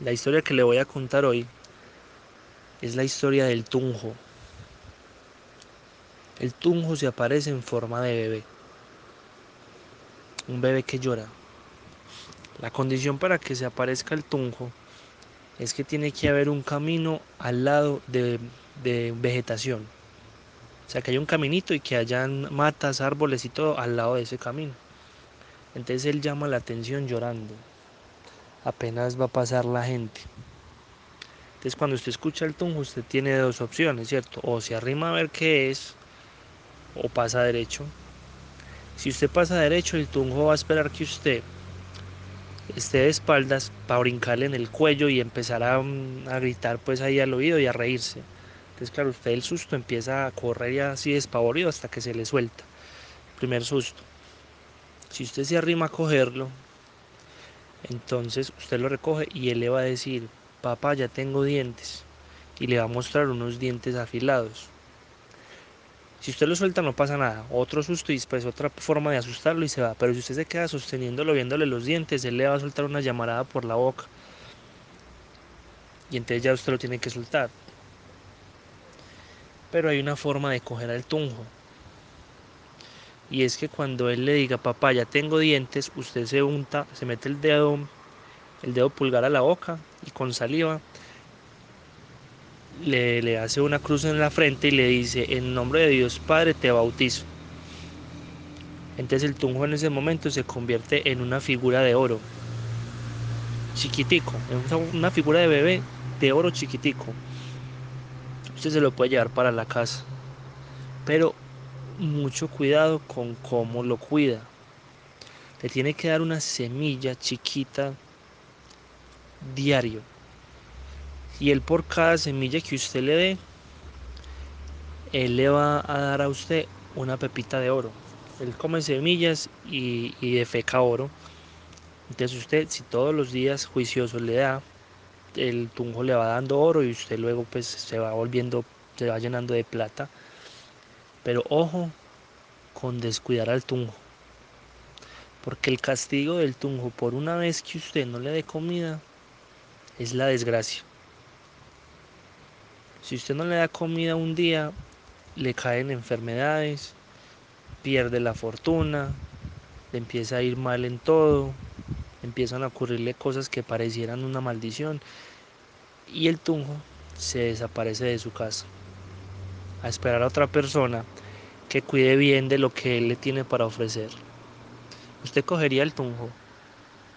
La historia que le voy a contar hoy es la historia del tunjo. El tunjo se aparece en forma de bebé. Un bebé que llora. La condición para que se aparezca el tunjo es que tiene que haber un camino al lado de, vegetación. O sea, que haya un caminito y que hayan matas, árboles y todo al lado de ese camino. Entonces él llama la atención llorando. Apenas va a pasar la gente. Entonces cuando usted escucha el tunjo, usted tiene dos opciones, ¿cierto? O se arrima a ver qué es, o pasa derecho. Si usted pasa derecho, el tunjo va a esperar que usted esté de espaldas para brincarle en el cuello y empezar a, mm, gritar pues ahí al oído y a reírse. Entonces claro, usted el susto empieza a correr y así despavorido hasta que se le suelta. Primer susto. Si usted se arrima a cogerlo, entonces usted lo recoge y él le va a decir, papá, ya tengo dientes. Y le va a mostrar unos dientes afilados. Si usted lo suelta no pasa nada. Otro susto y después otra forma de asustarlo y se va. Pero si usted se queda sosteniéndolo, viéndole los dientes, él le va a soltar una llamarada por la boca. Y entonces ya usted lo tiene que soltar. Pero hay una forma de coger al tunjo. Y es que cuando él le diga, papá, ya tengo dientes, usted se unta, se mete el dedo, el dedo pulgar a la boca y con saliva le, le, hace una cruz en la frente y le dice, en nombre de Dios Padre te bautizo. Entonces el tunjo en ese momento se convierte en una figura de oro, chiquitico, una figura de bebé de oro chiquitico. Usted se lo puede llevar para la casa, pero mucho cuidado con cómo lo cuida. Le tiene que dar una semilla chiquita diario y él por cada semilla que usted le dé, él le va a dar a usted una pepita de oro. Él come semillas y, y defeca oro. Entonces usted, si todos los días juicioso le da, el tunjo le va dando oro y usted luego pues se va volviendo, se va llenando de plata. Pero ojo con descuidar al tunjo. Porque el castigo del tunjo por una vez que usted no le dé comida es la desgracia. Si usted no le da comida un día, le caen enfermedades, pierde la fortuna, le empieza a ir mal en todo, empiezan a ocurrirle cosas que parecieran una maldición y el tunjo se desaparece de su casa a esperar a otra persona que cuide bien de lo que él le tiene para ofrecer. ¿Usted cogería el tunjo?